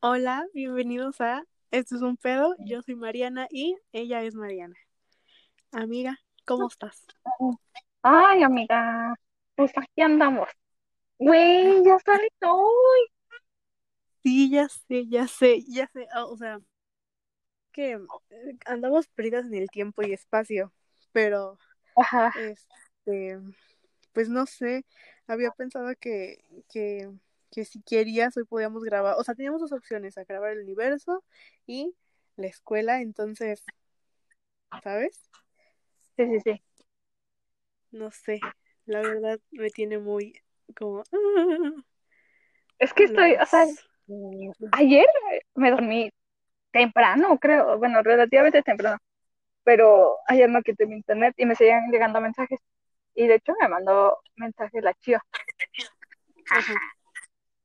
Hola, bienvenidos a Esto es un pedo. Yo soy Mariana y ella es Mariana. Amiga, ¿cómo estás? Ay, amiga, pues aquí andamos. Güey, ya sale hoy. Sí, ya sé, ya sé, ya sé. Ah, o sea, que eh, andamos perdidas en el tiempo y espacio, pero Ajá. este, pues no sé, había pensado que, que, que si querías hoy podíamos grabar, o sea, teníamos dos opciones, a grabar el universo y la escuela, entonces, ¿sabes? Sí, sí, sí. No sé, la verdad me tiene muy como... Es que estoy, o sea, ayer me dormí temprano, creo, bueno, relativamente temprano, pero ayer no quité mi internet y me seguían llegando mensajes. Y de hecho me mandó mensaje la chiva.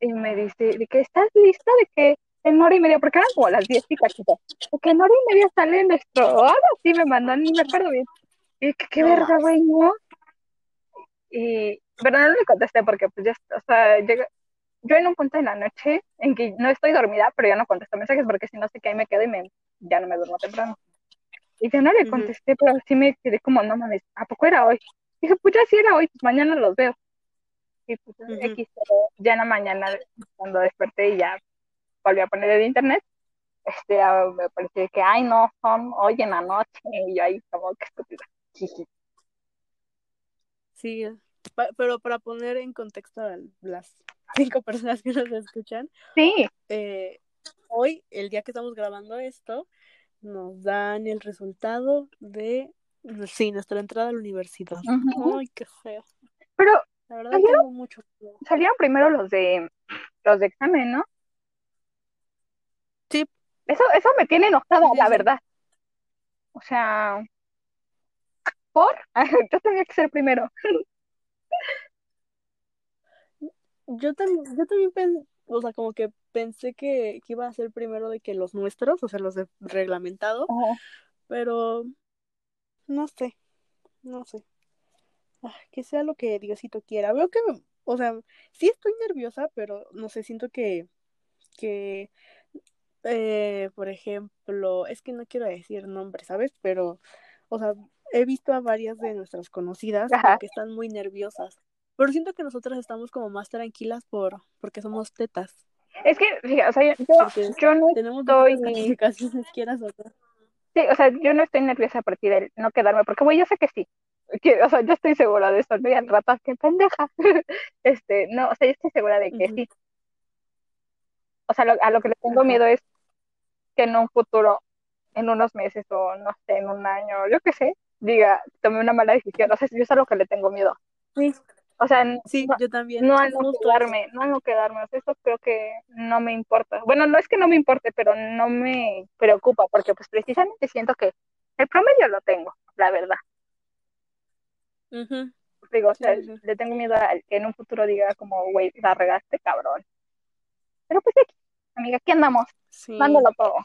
Y me dice, de que estás lista de que en hora y media, porque eran como las 10 y cachito, de que en hora y media sale nuestro, ahora sí me mandó, ni me acuerdo bien. Y que qué verga, güey, ¿no? Y, pero no le contesté porque, pues, ya, o sea, llega, yo en un punto de la noche en que no estoy dormida, pero ya no contesto mensajes porque si no sé que ahí me quedo y me, ya no me duermo temprano. Y ya no le contesté, pero sí me quedé como, no mames, ¿a poco era hoy? Dije, pues ya sí era hoy, pues mañana los veo. Y pues. X, pero ya en la mañana, cuando desperté y ya volví a poner el internet, este, me pareció que, ay, no, son hoy en la noche. Y yo ahí como, que estúpida. Sí, pa- pero para poner en contexto a las cinco personas que nos escuchan, Sí, eh, hoy, el día que estamos grabando esto, nos dan el resultado de, sí, nuestra entrada a la universidad. Ay, qué feo. pero La verdad salieron, tengo mucho miedo. salieron primero los de, los de examen, ¿no? Sí, Eso, eso me tiene enojada, sí, la sí. verdad. O sea, ¿por? Yo tenía que ser primero. Yo también, yo también pen- o sea, como que pensé que, que iba a ser primero de que los nuestros, o sea, los de reglamentado, pero no sé, no sé. Que sea lo que Diosito quiera. Veo que, o sea, sí estoy nerviosa, pero no sé, siento que, que, eh, por ejemplo, es que no quiero decir nombres, ¿sabes? Pero, o sea, he visto a varias de nuestras conocidas que están muy nerviosas. Pero siento que nosotras estamos como más tranquilas por, porque somos tetas, Es que, fíjate, o sea, yo, no tenemos estoy, calificaciones, quieras o no. sí, o sea, yo no estoy nerviosa a partir de no quedarme, porque, güey, yo sé que sí. Que, o sea, yo estoy segura de eso, no al rato, qué pendeja. Este, no, o sea, yo estoy segura de que sí. O sea, lo- a lo que le tengo miedo es que en un futuro, en unos meses o no sé, en un año, yo qué sé, diga, tomé una mala decisión. O sea, yo es a lo que le tengo miedo. Sí, O sea, no, sí, yo también, no a no quedarme, no a no quedarme. O sea, eso creo que no me importa. Bueno, no es que no me importe, pero no me preocupa, porque pues precisamente siento que el promedio lo tengo, la verdad. Digo, o sea, le tengo miedo a que en un futuro diga como, güey, la regaste, cabrón. Pero pues aquí, amiga, aquí andamos, Sí, dándolo todo.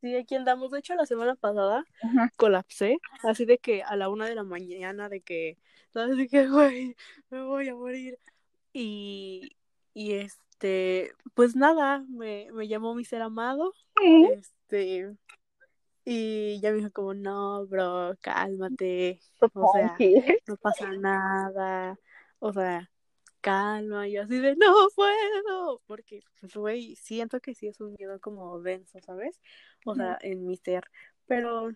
sí, aquí andamos. De hecho, la semana pasada colapsé, así de que a la una de la mañana, de que, ¿sabes? De que, güey, me voy a morir. Y, y este, pues nada, me, me llamó mi ser amado, Sí, este, y ya me dijo como, no, bro, cálmate, o sea, no pasa nada, o sea, calma, y yo así de, no puedo, porque, pues, güey, siento que sí es un miedo como denso, ¿sabes? O sea, en mi ser, pero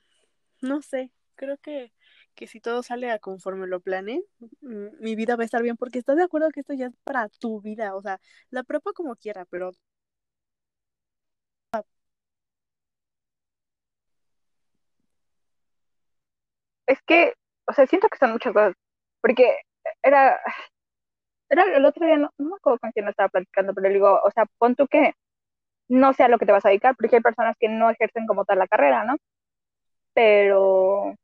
no sé, creo que, que si todo sale a conforme lo planeé, mm, mi vida va a estar bien, porque estás de acuerdo que esto ya es para tu vida, o sea, la prepa como quiera, pero Es que, o sea, siento que son muchas cosas, porque era, era el otro día, no, me acuerdo con quién lo estaba platicando, pero le digo, o sea, pon tú que no sea lo que te vas a dedicar, porque hay personas que no ejercen como tal la carrera, ¿no? Pero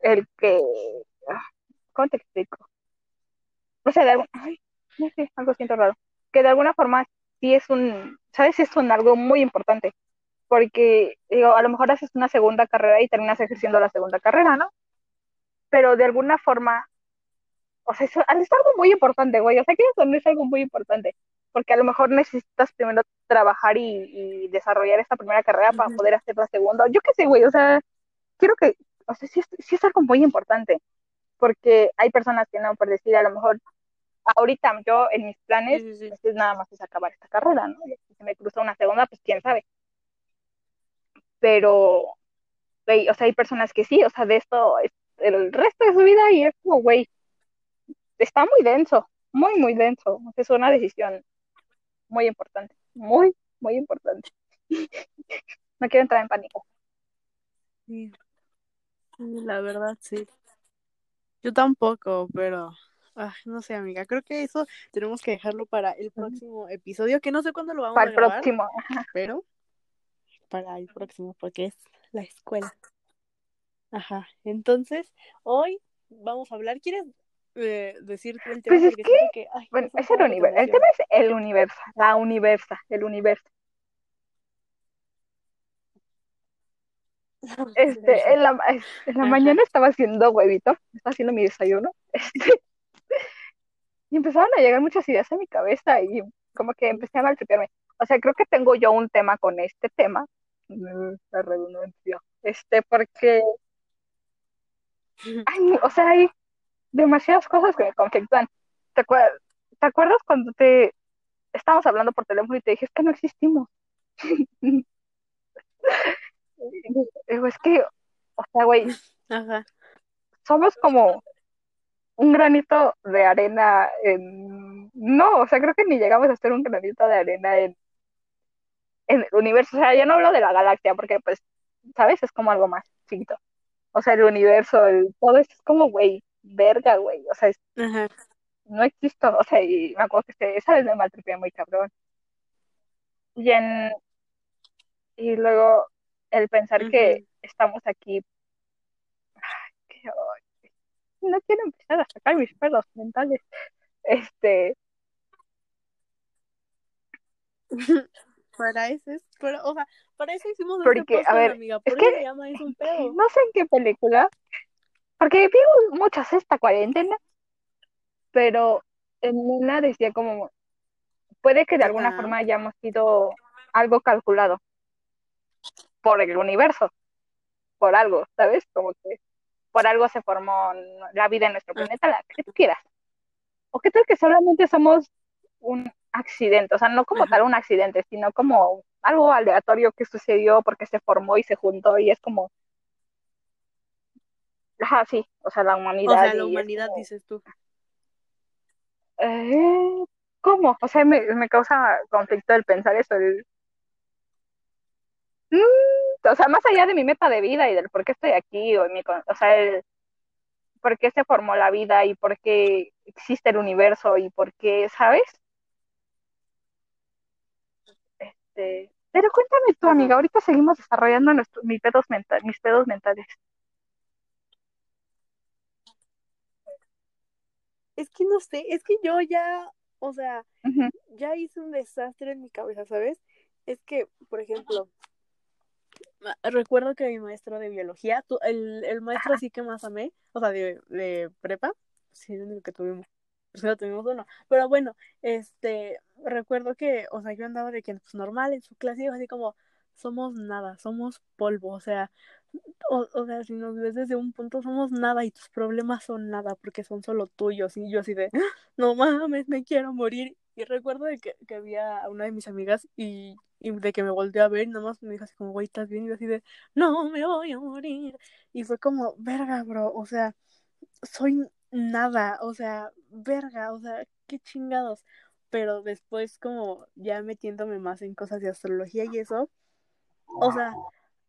el que, ah, ¿cómo te explico? O sea, de algún, ay, no sé, algo siento raro, que de alguna forma sí es un, ¿sabes? Es un algo muy importante, porque, digo, a lo mejor haces una segunda carrera y terminas ejerciendo la segunda carrera, ¿no? Pero de alguna forma o sea, es, es algo muy importante, güey, o sea, que eso no es algo muy importante, porque a lo mejor necesitas primero trabajar y, y desarrollar esta primera carrera para poder hacer la segunda, yo qué sé, güey, o sea, quiero que, o sea, sí es, sí es algo muy importante, porque hay personas que no, por decir, a lo mejor ahorita yo en mis planes, sí, sí, sí. Pues, nada más es acabar esta carrera, ¿no? Si se me cruza una segunda, pues quién sabe. Pero, güey, o sea, hay personas que sí, o sea, de esto, el resto de su vida y es como, güey, está muy denso, muy, muy denso. Es una decisión muy importante, muy, muy importante. no quiero entrar en pánico. Sí. La verdad, sí. Yo tampoco, pero Ay, no sé, amiga, creo que eso tenemos que dejarlo para el próximo episodio, que no sé cuándo lo vamos para a grabar. el próximo. Pero para el próximo, porque es la escuela. Ajá, entonces, hoy vamos a hablar, ¿quieres eh, decir el tema? Pues es que, que ay, bueno, es el universo, el tema es el universo, la universa, el universo. Este, en la, en la mañana estaba haciendo huevito, estaba haciendo mi desayuno, este, y empezaron a llegar muchas ideas a mi cabeza y como que empecé a maltripearme. O sea, creo que tengo yo un tema con este tema, la redundancia, este, porque, ay, o sea, hay demasiadas cosas que me conflictúan. ¿Te, acuer ¿Te acuerdas cuando te estábamos hablando por teléfono y te dije, es que no existimos? es que, o sea, güey, Ajá. somos como un granito de arena en... No, o sea, creo que ni llegamos a ser un granito de arena en, en el universo. O sea, yo no hablo de la galaxia porque, pues, ¿sabes? Es como algo más chiquito. O sea, el universo, el, todo esto es como, güey, verga, güey. O sea, es, Ajá. no existo. O sea, y me acuerdo que este, esa vez me maltripié muy cabrón. Y en... Y luego el pensar uh -huh. que estamos aquí... Ay, qué no quiero empezar a sacar mis pelos mentales. Este. para eso es, pero, o sea, para eso hicimos porque, este podcast, a ver, amiga. Es ¿Por que, qué se llama eso un pedo? No sé en qué película, porque vimos muchas esta cuarentena, pero en una decía como, puede que de alguna forma hayamos sido algo calculado por el universo, por algo, ¿sabes? Como que por algo se formó la vida en nuestro planeta, la que tú quieras. O qué tal que solamente somos un accidente, o sea, no como Ajá. tal un accidente, sino como algo aleatorio que sucedió porque se formó y se juntó y es como, ajá, sí, o sea, la humanidad. O sea, la humanidad, como, dices tú. eh, ¿Cómo? O sea, me, me causa conflicto el pensar eso, el... Mm, o sea, más allá de mi meta de vida y del por qué estoy aquí, o, mi, o sea, el por qué se formó la vida y por qué existe el universo y por qué, ¿sabes? Este, pero cuéntame tú, amiga, ahorita seguimos desarrollando nuestro, mis, pedos mental, mis pedos mentales. Es que no sé, es que yo ya, o sea, Uh -huh. ya hice un desastre en mi cabeza, ¿sabes? Es que, por ejemplo, recuerdo que mi maestro de biología, tu, el, el, maestro así que más amé, o sea, de, de prepa, sí, el único que tuvimos, pero bueno, este, recuerdo que, o sea, yo andaba de que, pues normal, en su clase, así como, somos nada, somos polvo, o sea, o, sea, si nos ves desde un punto, somos nada y tus problemas son nada porque son solo tuyos. Y yo así de, no mames, me quiero morir. Y recuerdo de que, que había una de mis amigas y, y, de que me volteó a ver y nada más me dijo así como, güey, ¿estás bien? Y yo así de, no, me voy a morir. Y fue como, verga, bro, o sea, soy nada, o sea, verga, o sea, qué chingados. Pero después como ya metiéndome más en cosas de astrología y eso, o sea,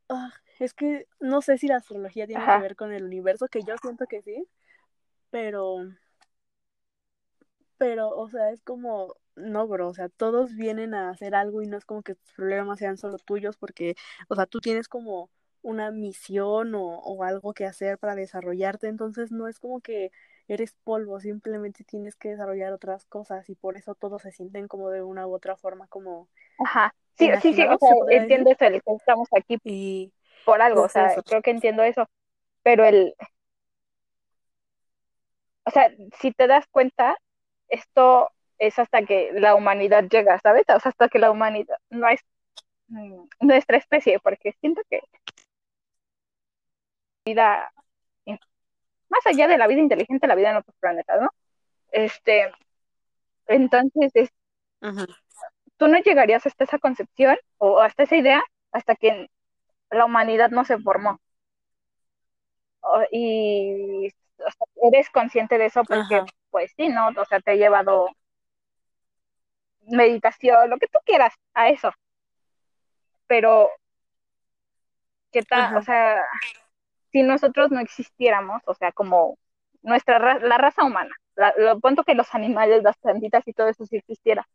uh, es que no sé si la astrología tiene Ajá. que ver con el universo, que yo siento que sí, pero, pero, o sea, es como, no, bro, o sea, todos vienen a hacer algo y no es como que tus problemas sean solo tuyos, porque, o sea, tú tienes como una misión o, o algo que hacer para desarrollarte, entonces no es como que eres polvo, simplemente tienes que desarrollar otras cosas y por eso todos se sienten como de una u otra forma como Ajá. Sí, sí, sí, o sea, entiendo eso, el que estamos aquí Y por algo, o sea, eso. creo que entiendo eso, pero el, o sea, si te das cuenta, esto es hasta que la humanidad llega, ¿sabes? O sea, hasta que la humanidad no es mm, nuestra especie, porque siento que vida, más allá de la vida inteligente, la vida en otros planetas, ¿no? Este, entonces, es, Ajá. tú no llegarías hasta esa concepción o hasta esa idea hasta que la humanidad no se formó. Y o sea, eres consciente de eso porque, Ajá. pues sí, ¿no? O sea, te ha llevado meditación, lo que tú quieras a eso. Pero, ¿qué tal? O sea, si nosotros no existiéramos, o sea, como nuestra ra- la raza humana, la, lo punto que los animales, las plantitas y todo eso sí existiera,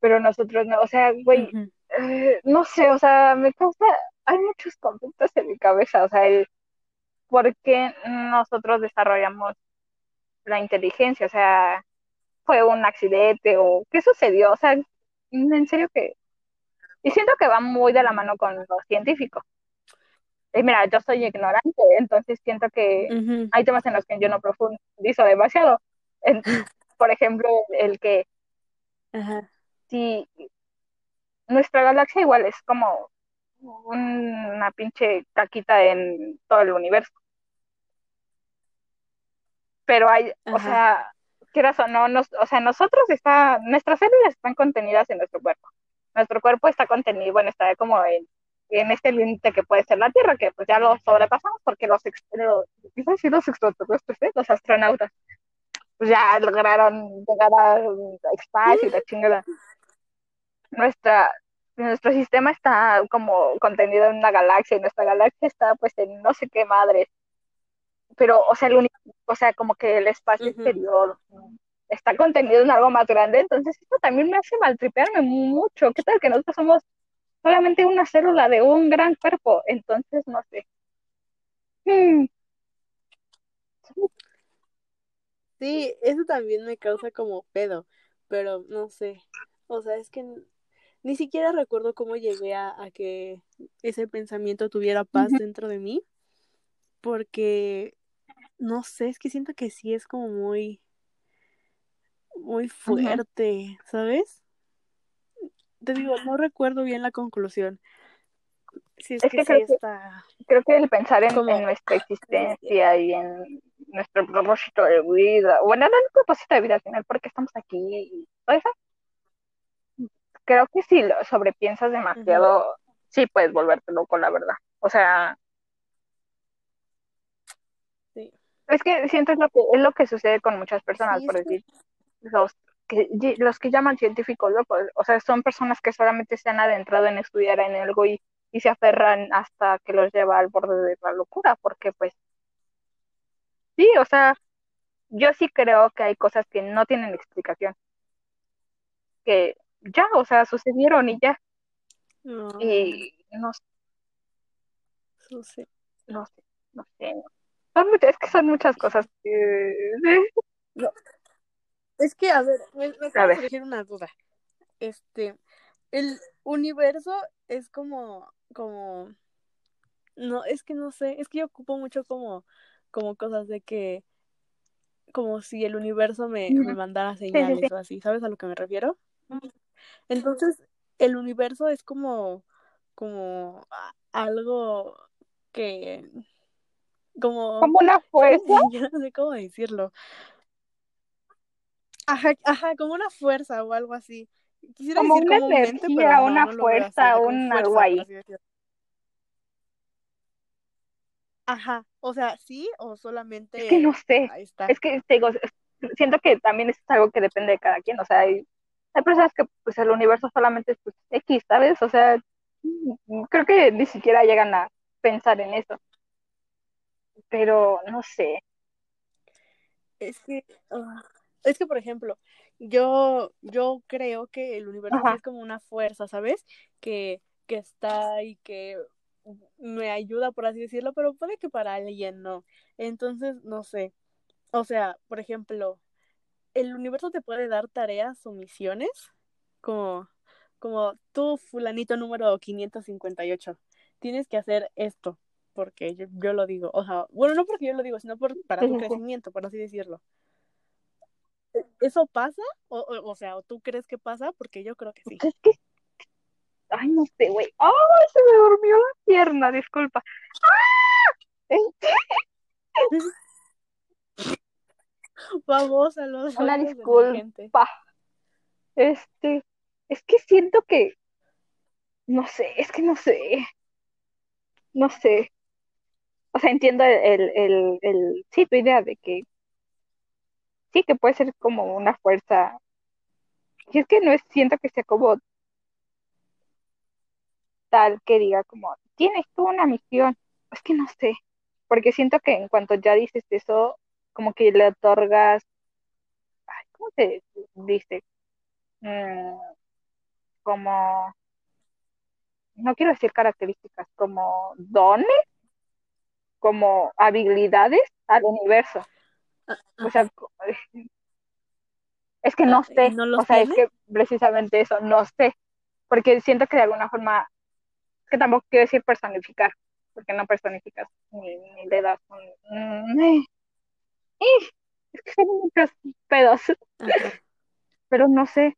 pero nosotros no, o sea, güey, eh, no sé, o sea, me causa, hay muchos conflictos en mi cabeza, o sea, el por qué nosotros desarrollamos la inteligencia, o sea, fue un accidente o qué sucedió, o sea, en serio que, y siento que va muy de la mano con lo científico. Y mira, yo soy ignorante, entonces siento que hay temas en los que yo no profundizo demasiado. En- por ejemplo, el que si nuestra galaxia igual es como una pinche caquita en todo el universo, pero hay, o sea, quieras o no, nos, o sea, nosotros está, nuestras células están contenidas en nuestro cuerpo. Nuestro cuerpo está contenido, bueno, está como en, en este límite que puede ser la Tierra, que pues ya lo sobrepasamos porque los, los, a los extraterrestres, ¿eh? los astronautas, pues ya lograron llegar al espacio y la chingada. Nuestra, nuestro sistema está como contenido en una galaxia y nuestra galaxia está pues en no sé qué madre, pero o sea, el uni- o sea, como que el espacio exterior está contenido en algo más grande, entonces esto también me hace maltripearme mucho. ¿Qué tal que nosotros somos solamente una célula de un gran cuerpo? Entonces, no sé. Hmm, Sí, eso también me causa como pedo, pero no sé. O sea, es que ni siquiera recuerdo cómo llegué a, a que ese pensamiento tuviera paz dentro de mí, porque no sé, es que siento que sí es como muy, muy fuerte, ¿sabes? Te digo, no recuerdo bien la conclusión. Si es Es que que sí creo que, está creo que el pensar en, nuestra existencia y en nuestro propósito de vida, bueno, no el propósito de vida al final, porque estamos aquí y todo eso, creo que si lo sobrepiensas demasiado, sí puedes volverte loco, la verdad. O sea, Sí, es que siento es lo que, es lo que sucede con muchas personas, sí, por es que, decir, los que, los que llaman científicos locos, o sea, son personas que solamente se han adentrado en estudiar en algo y, y se aferran hasta que los lleva al borde de la locura, porque pues sí, o sea, yo sí creo que hay cosas que no tienen explicación, que ya, o sea, sucedieron y ya, no, y no, no sé. no sé, no sé, no. Son muchas, es que son muchas cosas que, No, es que, a ver, me, me a acaba de surgir una duda. Este, el universo es como, como, no, es que no sé, es que yo ocupo mucho como, como cosas de que, como si el universo me, me mandara sí, sí, sí, señales o así, ¿sabes a lo que me refiero? Entonces, el universo es como, como algo que, como, como una fuerza, yo no sé cómo decirlo. Ajá, ajá, como una fuerza o algo así. Quisiera como decir una como un mente, pero energía, no, una no fuerza, un algo fuerza, ahí. Ajá, o sea, sí o Es que no solamente sé, ahí está. es que te digo, siento que también es algo que depende de cada quien, o sea, hay, hay personas que pues el universo solamente es pues, X, ¿sabes? O sea, creo que ni siquiera llegan a pensar en eso, pero no sé. Es que, ah, es que, por ejemplo, yo, yo creo que el universo Ajá. es como una fuerza, ¿sabes? Que, que está y que me ayuda, por así decirlo, pero puede que para alguien no. Entonces, no sé. O sea, por ejemplo, el universo te puede dar tareas o misiones, como, como tú, fulanito número 558, tienes que hacer esto. porque yo, yo lo digo, o sea, bueno, no porque yo lo digo, sino por, para tu crecimiento, por así decirlo. ¿Eso pasa? O, o, o sea, ¿o tú crees que pasa? Porque yo creo que sí. Es que, ay, no sé, güey. ¡Ay, se me durmió la pierna! Disculpa. ¡Ah! Vamos a los Una disculpa. Este, es que siento que, no sé, es que no sé, no sé. O sea, entiendo el, el, el, el- sí, tu idea de que sí, que puede ser como una fuerza. Y es que no es, siento que sea como tal que diga como, tienes tú una misión. Es que no sé, porque siento que en cuanto ya dices eso, como que le otorgas, ay, ¿cómo se dice? Mm, como, no quiero decir características, como dones, como habilidades al universo. Ah, O sea, es que no sé, ¿no los o sea, es que precisamente eso, no sé, porque siento que de alguna forma, que tampoco quiero decir personificar, porque no personificas ni, ni le das un... eh, es que son muchos pedos, Ajá, pero no sé,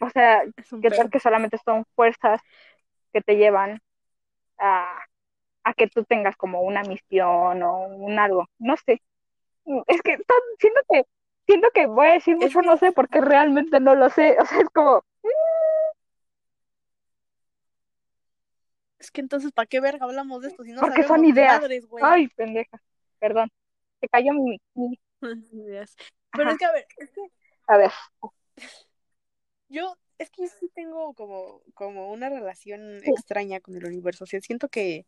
o sea, qué tal que solamente son fuerzas que te llevan a, a que tú tengas como una misión o un algo, no sé, es que tan- siento que siento que voy a decir mucho no sé porque realmente no lo sé, o sea, es como, es que entonces, ¿para qué verga hablamos de esto si no porque son ideas. madres, güey? Ay, pendeja, perdón, se cayó mi, mi- Ideas. Pero Ajá, es que, a ver, es que a ver, yo, es que yo sí tengo como, como una relación sí, extraña con el universo. O sea, siento que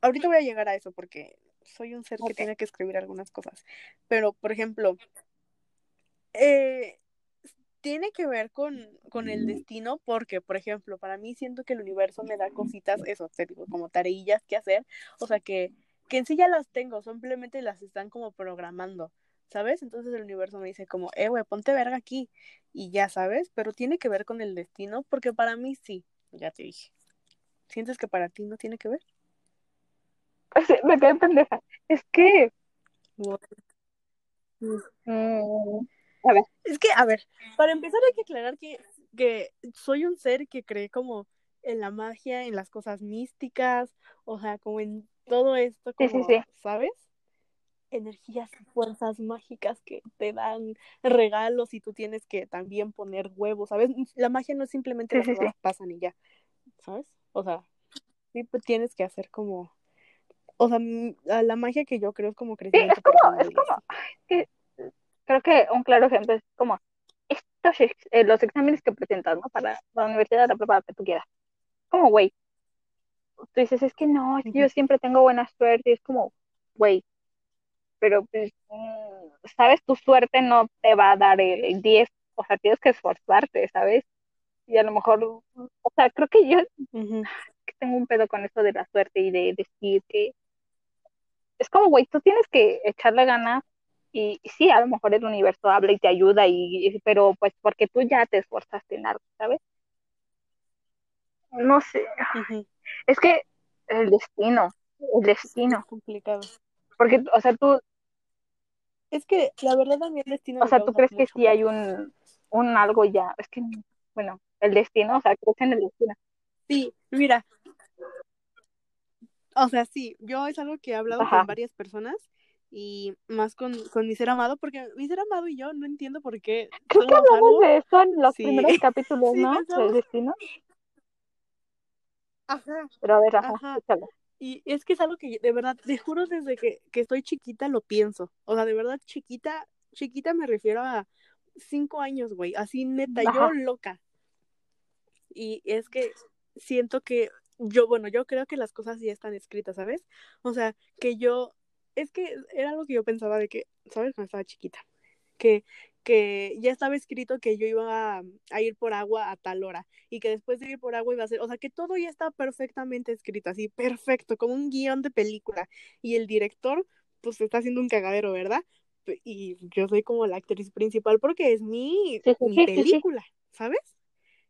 ahorita voy a llegar a eso porque soy un ser que tiene que escribir algunas cosas. Pero, por ejemplo, eh, tiene que ver con, con el destino porque, por ejemplo, para mí siento que el universo me da cositas, eso, te digo, como tareillas que hacer, o sea, que, que en sí ya las tengo, simplemente las están como programando, ¿sabes? Entonces el universo me dice como, eh, güey, ponte verga aquí, y ya sabes, pero tiene que ver con el destino porque para mí sí, ya te dije. ¿Sientes que para ti no tiene que ver? Me quedé pendeja, es que, mm, a ver, Es que, a ver, para empezar hay que aclarar que, que soy un ser que cree como en la magia, en las cosas místicas, o sea, como en todo esto, sí, sí, como, sí, ¿sabes? Energías y fuerzas mágicas que te dan regalos y tú tienes que también poner huevos, ¿sabes? La magia no es simplemente sí, las cosas pasan y ya, ¿sabes? O sea, sí pues, tienes que hacer como, o sea, la magia que yo creo es como sí, es crecimiento como, es como, ay, es que creo que un claro ejemplo es como estos, eh, los exámenes que presentas, ¿no? Para la universidad, la prepa, que tú quieras, como, güey, tú dices, es que no, es que yo siempre tengo buena suerte, y es como, güey, pero pues, mm, sabes, tu suerte no te va a dar el 10, o sea, tienes que esforzarte, ¿sabes? Y a lo mejor, o sea, creo que yo que tengo un pedo con eso de la suerte y de decir que es como, güey, tú tienes que echarle ganas y, y sí, a lo mejor el universo habla y te ayuda, y, y- pero pues porque tú ya te esforzaste en algo, ¿sabes? No sé, es que el destino, el Sí, es destino, complicado. porque, o sea, tú, Es que la verdad mí el destino o sea, tú crees que sí hay un, un algo ya, es que, bueno, el destino, o sea, crees en el destino. Sí, mira, o sea, sí, yo es algo que he hablado Ajá. con varias personas y más con, con mi ser amado, porque mi ser amado y yo no entiendo por qué Creo que hablamos algo. de eso en los Sí, primeros capítulos, sí, ¿no? Del destino. Ajá, Pero a ver, ajá. Y es que es algo que de verdad, te juro desde que, que estoy chiquita lo pienso. O sea, de verdad, chiquita, chiquita me refiero a cinco años, güey. Así neta, yo loca. Y es que siento que yo, bueno, yo creo que las cosas ya están escritas, ¿sabes? O sea, que yo, es que era algo que yo pensaba de que, ¿sabes? Cuando estaba chiquita, que, que ya estaba escrito que yo iba a, a ir por agua a tal hora y que después de ir por agua iba a ser, o sea, que todo ya está perfectamente escrito, así, perfecto, como un guion de película. Y el director, pues está haciendo un cagadero, ¿verdad? Y yo soy como la actriz principal porque es mi, mi película, ¿sabes?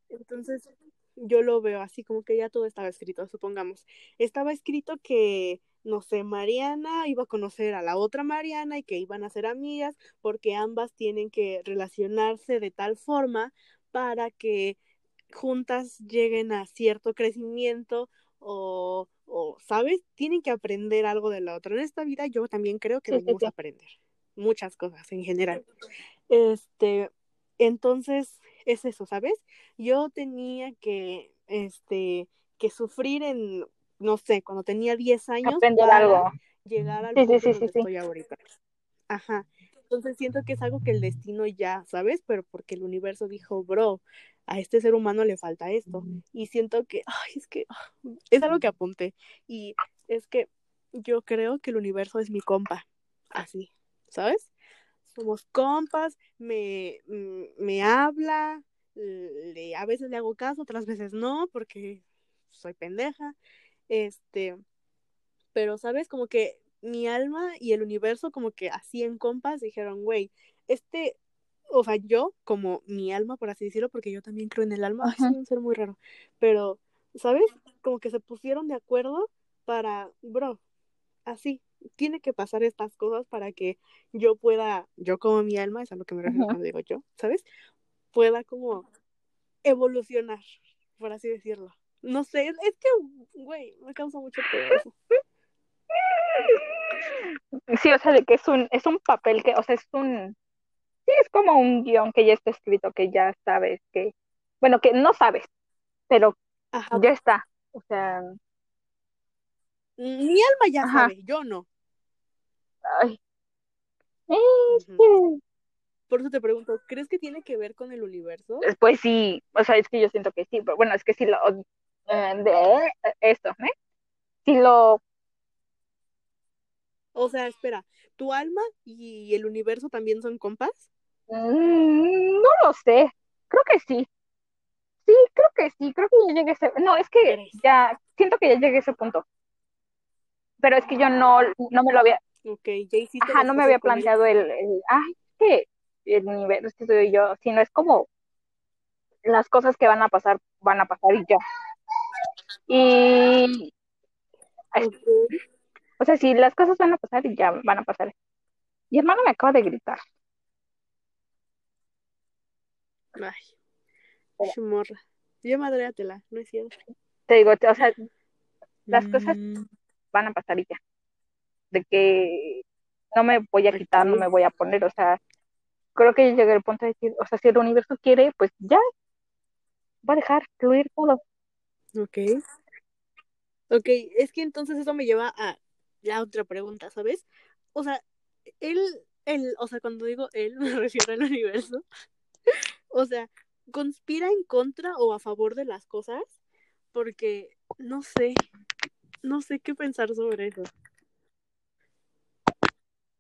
Entonces, yo lo veo así como que ya todo estaba escrito, supongamos. Estaba escrito que, no sé, Mariana iba a conocer a la otra Mariana y que iban a ser amigas porque ambas tienen que relacionarse de tal forma para que juntas lleguen a cierto crecimiento o, o, ¿sabes? Tienen que aprender algo de la otra. En esta vida yo también creo que a aprender muchas cosas en general. Este, entonces, es eso, ¿sabes? Yo tenía que, este, que sufrir en, no sé, cuando tenía 10 años Aprender para algo. llegar al Sí, punto sí, en sí, donde estoy ahorita. Ajá. Entonces siento que es algo que el destino ya, ¿sabes? Pero porque el universo dijo, bro, a este ser humano le falta esto. Y siento que, ay, es que es algo que apunté. Y es que yo creo que el universo es mi compa. Así, ¿sabes? Somos compas, me, mm, me habla, le, a veces le hago caso, otras veces no, porque soy pendeja. Este, pero, ¿sabes? Como que mi alma y el universo, como que así en compas, dijeron, güey, este, o sea, yo, como mi alma, por así decirlo, porque yo también creo en el alma, Ajá. soy un ser muy raro, pero, ¿sabes? Como que se pusieron de acuerdo para, bro, así, tiene que pasar estas cosas para que yo pueda, yo como mi alma, es a lo que me refiero cuando digo yo, ¿sabes? Pueda como evolucionar, por así decirlo. No sé, es, que, güey, me causa mucho eso. Sí, o sea, de que es un, es un papel que, o sea, es un, sí, es como un guion que ya está escrito, que ya sabes que, bueno, que no sabes, pero Ajá. ya está. O sea, Mi alma ya Ajá. sabe, yo no. Ay. Eh. Por eso te pregunto, ¿crees que tiene que ver con el universo? Pues sí, o sea, es que yo siento que sí, pero bueno, es que sí lo, eh, de esto, ¿eh? Sí lo, O sea, espera, ¿tu alma y el universo también son compas? mm, no lo sé, creo que sí. Sí, creo que sí, creo que ya llegué a ese, no, es que ya, siento que ya llegué a ese punto, pero es que yo no, no me lo había, Ok, ya hiciste ajá, no me había planteado el, el, ay, es que el universo soy yo, sino es como las cosas que van a pasar, van a pasar y ya. Y, o sea, si las cosas van a pasar y ya van a pasar. Mi hermano me acaba de gritar. Ay, chimorra. Ya madréatela, no es cierto. Te digo, o sea, las cosas Mm, van a pasar y ya. De que no me voy a quitar, no me voy a poner, o sea, creo que llegué al punto de decir, o sea, si el universo quiere, pues ya va a dejar fluir todo. Ok. Ok, es que entonces eso me lleva a la otra pregunta, ¿sabes? O sea, él, él, o sea, cuando digo él, me refiero al universo. O sea, ¿conspira en contra o a favor de las cosas? Porque no sé, no sé qué pensar sobre eso.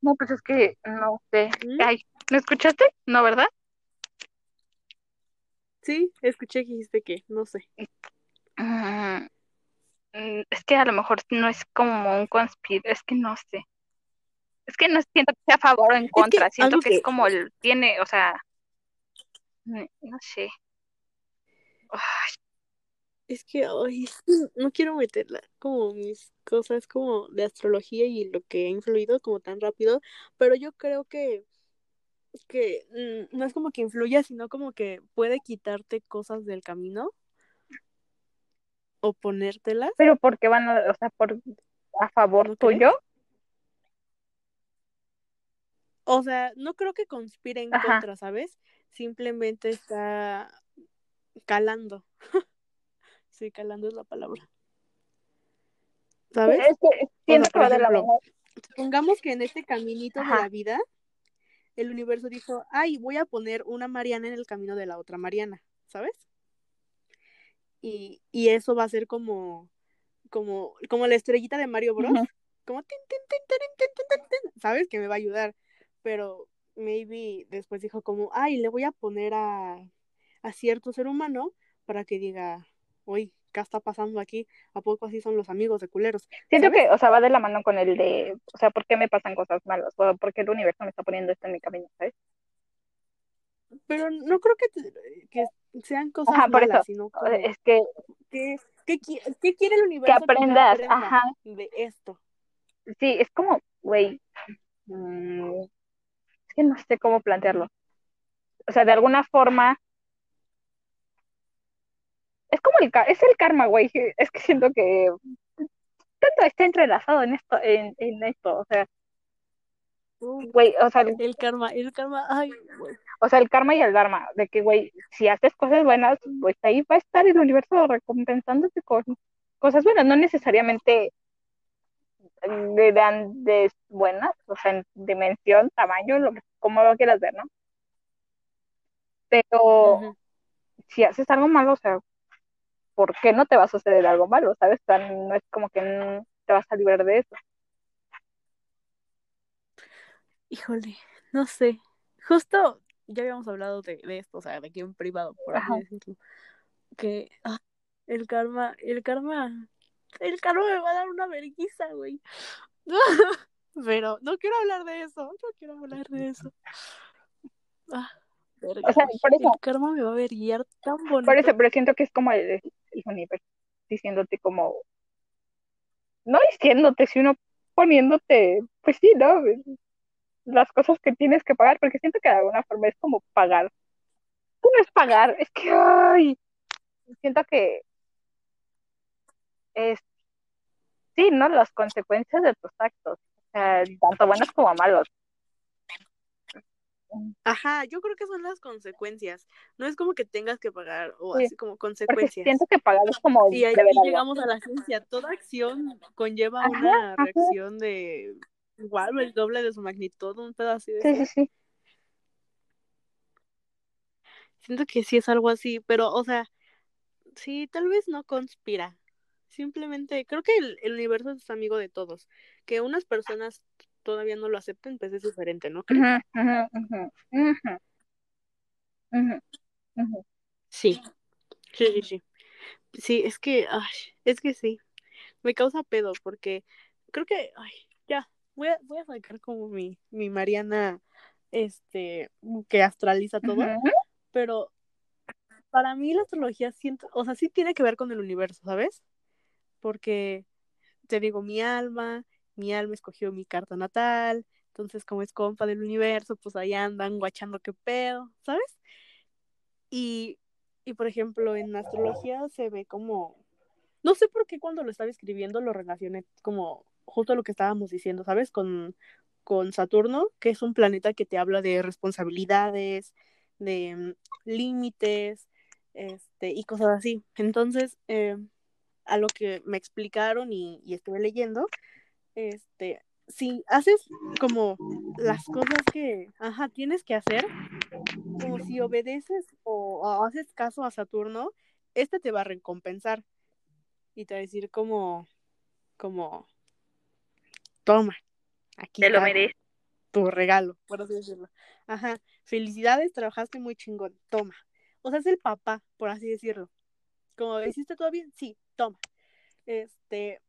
No, pues es que no sé. ¿Mm? Ay, ¿me escuchaste? No, ¿verdad? Sí, escuché que dijiste que, no sé. Mm, mm, es que a lo mejor no es como un conspir, es que no sé. Es que no siento que sea a favor o en Es que contra, siento que es como el tiene, o sea, no sé. Ay, es que, ay, que no quiero meterla como mis cosas como de astrología y lo que ha influido como tan rápido, pero yo creo que que mm, no es como que influya, sino como que puede quitarte cosas del camino o ponértelas, pero porque van a, o sea, por a favor ¿no crees? tuyo, O sea, no creo que conspire en ajá. contra, ¿sabes? Simplemente está calando. calando es la palabra. ¿Sabes? Es que, o sea, Supongamos que en este caminito de la vida, el universo dijo, ay, voy a poner una Mariana en el camino de la otra Mariana, ¿sabes? Y, y eso va a ser como, como, como la estrellita de Mario Bros. Como, ¿sabes? Que me va a ayudar. Pero maybe después dijo como, ay, le voy a poner a, a cierto ser humano para que diga, uy, ¿qué está pasando aquí? ¿A poco así son los amigos de culeros? Siento ¿Sabes? que, o sea, va de la mano con el de, o sea, ¿por qué me pasan cosas malas? O por qué el universo me está poniendo esto en mi camino, ¿sabes? Pero no creo que, que sean cosas Ajá, por malas, eso. sino como, Es que, ¿qué, qué, qui- qué quiere el universo yo aprendas, aprenda ajá. de esto? sí, es como, güey, mm, es que no sé cómo plantearlo. O sea, de alguna forma, es como el, es el karma, güey. Es que siento que todo está entrelazado en esto, en, en esto. O sea, güey, o sea, el, el karma, el karma, ay, güey. o sea, el karma y el dharma, de que, güey, si haces cosas buenas, pues ahí va a estar el universo recompensándote con cosas buenas, no necesariamente de grandes buenas, o sea, en dimensión, tamaño, lo que, como lo quieras ver, ¿no? Pero si haces algo malo, o sea, ¿por qué no te va a suceder algo malo? ¿Sabes? O sea, no es como que no te vas a librar de eso. Híjole, no sé. Justo ya habíamos hablado de, de esto, o sea, de aquí en privado, por así decirlo. Que ah, el karma, el karma, el karma me va a dar una vergüenza, güey. Pero no quiero hablar de eso, no quiero hablar de eso. Ah, verga, O sea, por eso, El karma me va a ver tan bonito. por eso, pero siento que es como el, el universo diciéndote como, no diciéndote, sino poniéndote, pues sí, ¿no? Las cosas que tienes que pagar, porque siento que de alguna forma es como pagar. No es pagar, es que, ay, siento que es, sí, ¿no? Las consecuencias de tus actos, o sea, tanto buenos como malos. Ajá, yo creo que son las consecuencias. No es como que tengas que pagar o Sí, así como Porque consecuencias. siento que pagar es como Y ahí llegamos a la ciencia. Toda acción conlleva Ajá, una ajá. reacción de igual o el doble de su magnitud, un pedo así de Sí, sí, sí. Siento que sí es algo así, pero, o sea, sí, tal vez no conspira. Simplemente, creo que el, el universo es amigo de todos. Que unas personas todavía no lo acepten, pues es diferente, ¿no. Sí, sí, sí, sí. Sí, es que, ay, es que sí. Me causa pedo porque creo que, ay, ya, voy a, voy a sacar como mi, mi Mariana, este, que astraliza todo, pero para mí la astrología siento, o sea, sí tiene que ver con el universo, ¿sabes? Porque te digo, mi alma, mi alma escogió mi carta natal, entonces como es compa del universo, pues ahí andan guachando qué pedo, ¿sabes? Y, y por ejemplo, en astrología se ve como, no sé por qué cuando lo estaba escribiendo lo relacioné como justo lo que estábamos diciendo, ¿sabes? Con, con Saturno, que es un planeta que te habla de responsabilidades, de mm, límites, este, y cosas así. Entonces, eh, a lo que me explicaron y estuve leyendo, este, si haces como las cosas que, ajá, tienes que hacer, como si obedeces o, o haces caso a Saturno, este te va a recompensar y te va a decir como, como, toma, aquí Te lo mereces. tu regalo, por así decirlo. Ajá, felicidades, trabajaste muy chingón, toma. O sea, es el papá, por así decirlo. Como, ¿hiciste todo bien? Sí, toma. Este,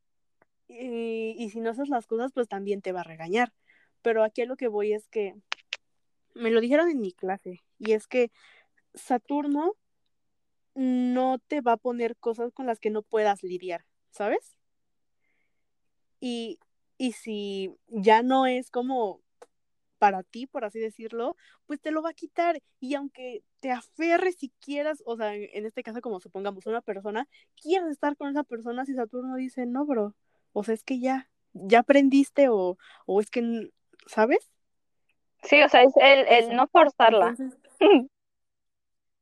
y, y si no haces las cosas, pues también te va a regañar. Pero aquí a lo que voy es que me lo dijeron en mi clase, y es que Saturno no te va a poner cosas con las que no puedas lidiar, ¿sabes? Y, y si ya no es como para ti, por así decirlo, pues te lo va a quitar. Y aunque te aferres si quieras, o sea, en, en este caso, como supongamos una persona, quieres estar con esa persona, si Saturno dice, no, bro, o sea, es que ya, ya aprendiste o, o es que, ¿sabes? Sí, o sea, es el, el no forzarla. Entonces,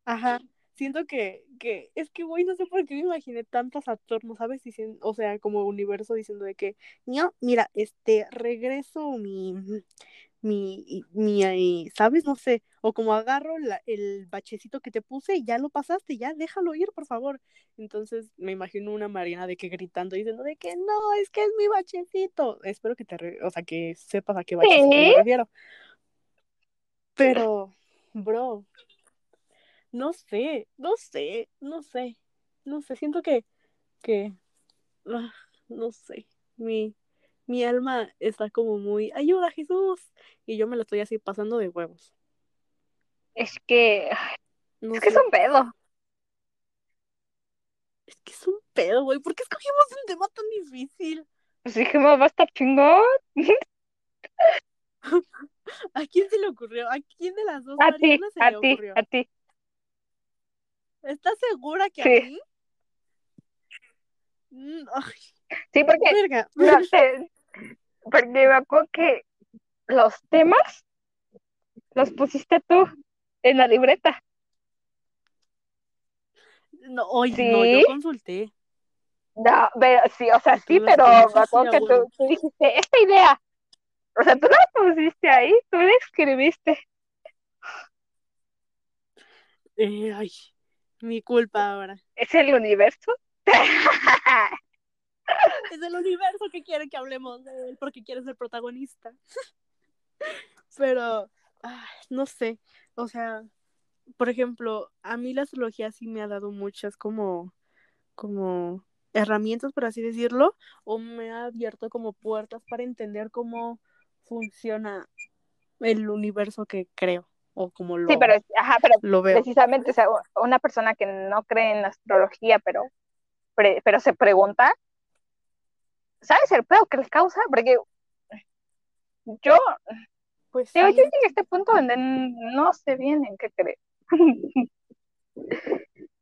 ajá, siento que, que, es que, güey, no sé por qué me imaginé tanto a Saturno, ¿sabes? Dicien- o sea, como universo diciendo de que, no, mira, este, regreso mi, mi, mi, eh, ¿sabes? No sé, o como agarro la- el bachecito que te puse y ya lo pasaste, ya déjalo ir, por favor. Entonces me imagino una Mariana de que gritando, diciendo de que no, es que es mi bachecito. Espero que te, re- o sea, que sepas a qué bachecito me refiero. Pero, bro, no sé, no sé, no sé, no sé, siento que, que, ah, no sé, mi, mi alma está como muy, ayuda Jesús, y yo me lo estoy así pasando de huevos. Es que, No es que es un pedo. Es que es un pedo, güey. ¿Por qué escogimos un tema tan difícil? Pues dijimos, va a estar chingón. ¿A quién se le ocurrió? ¿A quién de las dos A ti, a le ti, ocurrió? a ti. ¿Estás segura que Sí. a mí? Mm, ay, Sí, porque, no sé, porque me acuerdo que los temas los pusiste tú en la libreta. No, oye, no, yo ¿Sí? consulté. No, pero sí, o sea, sí, pero me acuerdo que tú, dijiste, esta idea, o sea, tú la pusiste ahí, tú la escribiste. Eh, ay, mi culpa ahora. ¿Es el universo? Es el universo que quiere que hablemos de él porque quiere ser protagonista. Pero, ay, no sé. O sea, por ejemplo, a mí la astrología sí me ha dado muchas como, como herramientas, por así decirlo, o me ha abierto como puertas para entender cómo funciona el universo que creo o como lo, Sí, pero, ajá, pero lo veo. precisamente, o sea, una persona que no cree en la astrología, pero, pre- pero se pregunta, ¿sabes el pedo que les causa? Porque yo, Pues digo, sí. a este punto donde no sé bien en qué creo.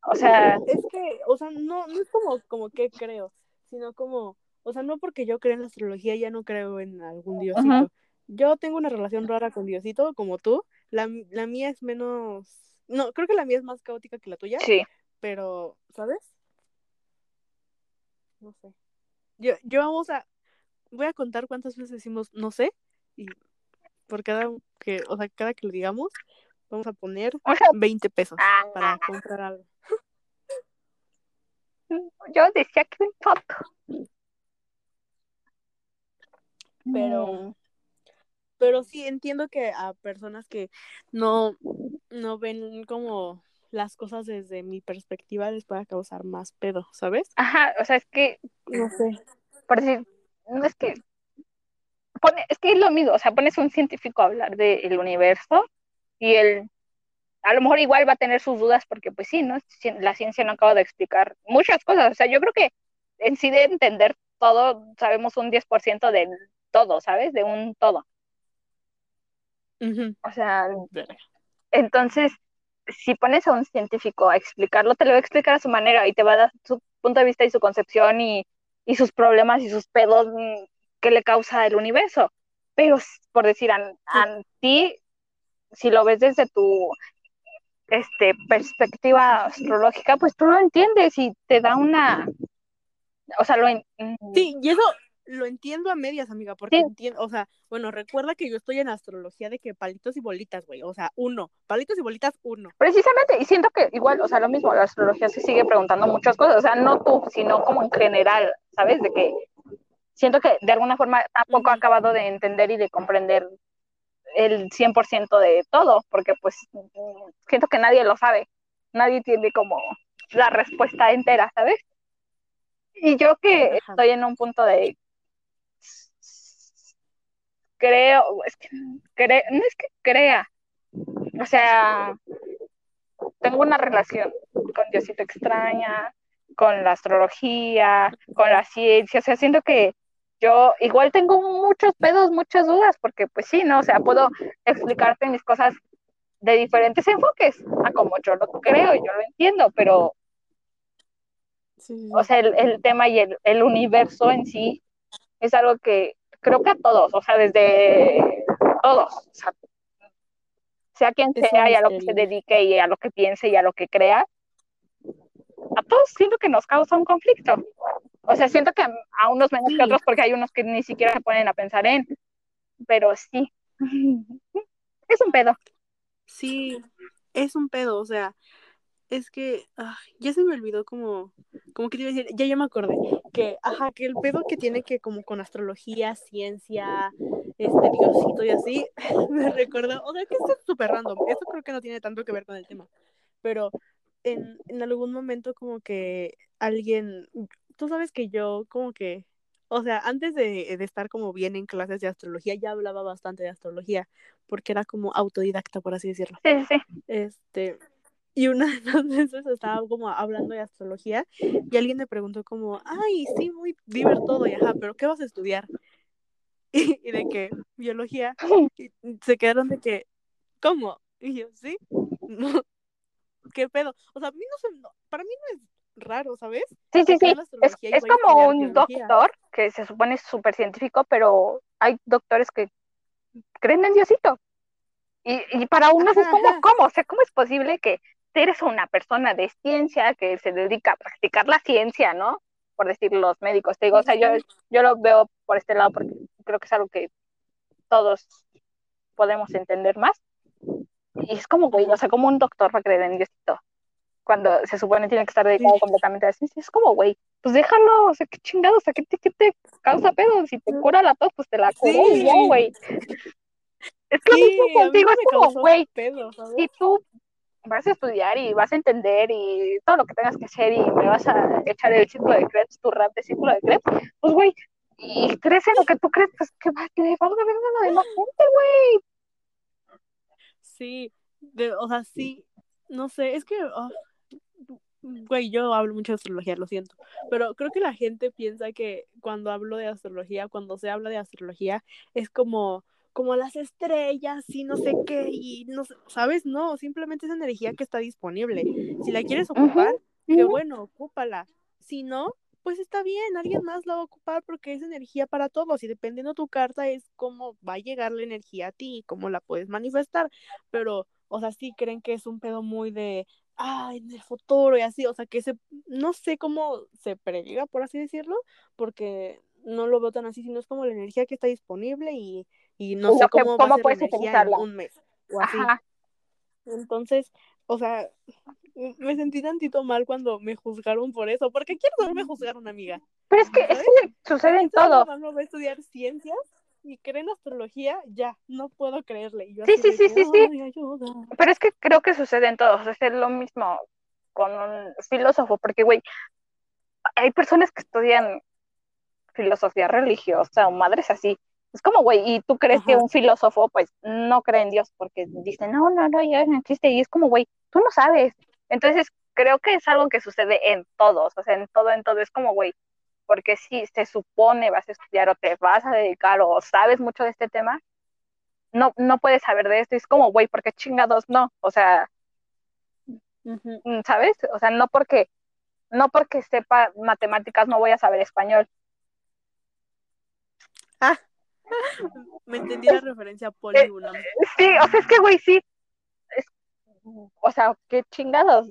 O sea, Es que, o sea, no, no es como, como que creo, sino como, o sea, no porque yo creo en la astrología ya no creo en algún diosito. Yo tengo una relación rara con Diosito, como tú. La, la mía es menos, no, creo que la mía es más caótica que la tuya, sí, pero, ¿sabes? No sé. Yo, yo vamos a, voy a contar cuántas veces decimos no sé, y por cada que, o sea, cada que lo digamos, vamos a poner o sea, 20 pesos Ah. para comprar algo. yo decía que un foto. Pero- Mm, Pero sí entiendo que a personas que no, no ven como las cosas desde mi perspectiva les pueda causar más pedo, ¿sabes? Ajá, o sea, es que No sé. por decir, no es que pone, es que es lo mismo, o sea, pones un científico a hablar del universo y él a lo mejor igual va a tener sus dudas porque pues sí, ¿no? La ciencia no acaba de explicar muchas cosas, o sea, yo creo que en sí de entender todo, sabemos un 10% de todo, ¿sabes? De un todo. O sea, entonces, si pones a un científico a explicarlo, te lo va a explicar a su manera y te va a dar su punto de vista y su concepción y, y sus problemas y sus pedos mm, que le causa el universo. Pero por decir, a, a ti, si lo ves desde tu este, perspectiva astrológica, pues tú lo entiendes y te da una, o sea, lo en- mm, Sí, y eso lo entiendo a medias, amiga, porque Sí. entiendo, o sea, bueno, recuerda que yo estoy en astrología de que palitos y bolitas, güey, o sea, uno, palitos y bolitas, uno. Precisamente, y siento que igual, o sea, lo mismo, la astrología se sigue preguntando muchas cosas, o sea, no tú, sino como en general, ¿sabes? De que siento que de alguna forma tampoco ha acabado de entender y de comprender el 100% de todo, porque pues siento que nadie lo sabe, nadie tiene como la respuesta entera, ¿sabes? Y yo que Ajá. estoy en un punto de creo, es que cre- no es que crea, o sea, tengo una relación con Diosito extraña, con la astrología, con la ciencia, o sea, siento que yo igual tengo muchos pedos, muchas dudas, porque pues sí, ¿no? O sea, puedo explicarte mis cosas de diferentes enfoques, a como yo lo creo y yo lo entiendo, pero, Sí, o sea, el, el tema y el, el universo en sí es algo que creo que a todos, o sea, desde todos, o sea, sea quien Es sea y a lo que se dedique y a lo que piense y a lo que crea, a todos siento que nos causa un conflicto. O sea, siento que a unos menos Sí. que otros porque hay unos que ni siquiera se ponen a pensar en, pero sí. Es un pedo. Sí, es un pedo, o sea, es que ya se me olvidó como, como que te iba a decir, ya ya me acordé, que, ajá, que el pedo que tiene que como con astrología, ciencia, este diosito y así, me recuerda, o sea, que esto es súper random, esto creo que no tiene tanto que ver con el tema, pero en, en algún momento como que alguien, tú sabes que yo como que, o sea, antes de, de estar como bien en clases de astrología, ya hablaba bastante de astrología, porque era como autodidacta, por así decirlo. Sí, sí. Este, Y una de las veces estaba como hablando de astrología y alguien me preguntó como, ay, sí, muy divertido, y ajá, pero ¿qué vas a estudiar? Y, y de que, biología, y se quedaron de que, ¿cómo? Y yo, ¿sí? No, ¿Qué pedo? O sea, a mí no se, no, para mí no es raro, ¿sabes? Sí, sí, sí. Es, es como un biología. doctor que se supone súper científico, pero hay doctores que creen en Diosito. Y, y para unos es como, ajá. ¿cómo? O sea, ¿cómo es posible que eres una persona de ciencia que se dedica a practicar la ciencia, ¿no? Por decir los médicos. Te digo, o sea, yo, yo lo veo por este lado porque creo que es algo que todos podemos entender más. Y es como, güey, o sea, como un doctor va a creer en Diosito cuando se supone tiene que estar dedicado Sí. completamente a la ciencia. Es como, güey, pues déjalo, o sea, qué chingados, o sea, ¿qué te, qué te causa pedo? Si te cura la tos, pues te la curó y ya, Sí, güey. Es lo mismo sí, a mí contigo, es como, güey, si tú vas a estudiar y vas a entender y todo lo que tengas que hacer y me vas a echar el círculo de Krebs, tu rap de círculo de Krebs, pues, güey, y crees en lo que tú crees, pues que va, que valga verga lo demás gente, güey. Sí, de, o sea, sí, no sé, es que, ah, güey, yo hablo mucho de astrología, lo siento, pero creo que la gente piensa que cuando hablo de astrología, cuando se habla de astrología, es como, como las estrellas y no sé qué, y no ¿sabes? No, simplemente es energía que está disponible. Si la quieres ocupar, Ujú, qué bueno, ocúpala. Si no, pues está bien, alguien más la va a ocupar porque es energía para todos y dependiendo tu carta es cómo va a llegar la energía a ti y cómo la puedes manifestar. Pero, o sea, sí creen que es un pedo muy de, ah, en el futuro y así, o sea, que se, no sé cómo se prediga, por así decirlo, porque no lo veo tan así, sino es como la energía que está disponible y, y no Y sé lo que, cómo va a ¿Cómo ser puedes energía en utilizarla? un mes o así. Ajá. Entonces, o sea, me sentí tantito mal cuando me juzgaron por eso, porque quiero no me juzgaron, amiga. Pero es que, es que sucede en todo mamá va a estudiar ciencias y cree en astrología, ya, no puedo creerle. Y yo Sí, sí, sí, sí, sí. ayuda. Pero es que creo que sucede en todos. Es lo mismo con un filósofo, porque, güey, hay personas que estudian filosofía religiosa o madres así. Es como, güey, y tú crees que un filósofo, pues, no cree en Dios porque dice, no, no, no, ya no existe. Y es como, güey, tú no sabes. Entonces, creo que es algo que sucede en todos, o sea, en todo, en todo. Es como, güey, porque si se supone vas a estudiar o te vas a dedicar o sabes mucho de este tema, no, no puedes saber de esto. Es como, güey, porque chingados no. O sea, Ujú. ¿sabes? O sea, no porque, no porque sepa matemáticas no voy a saber español. Ah, me entendí la referencia a Poli Unam. Sí, o sea, es que, güey, sí. Es, o sea, qué chingados.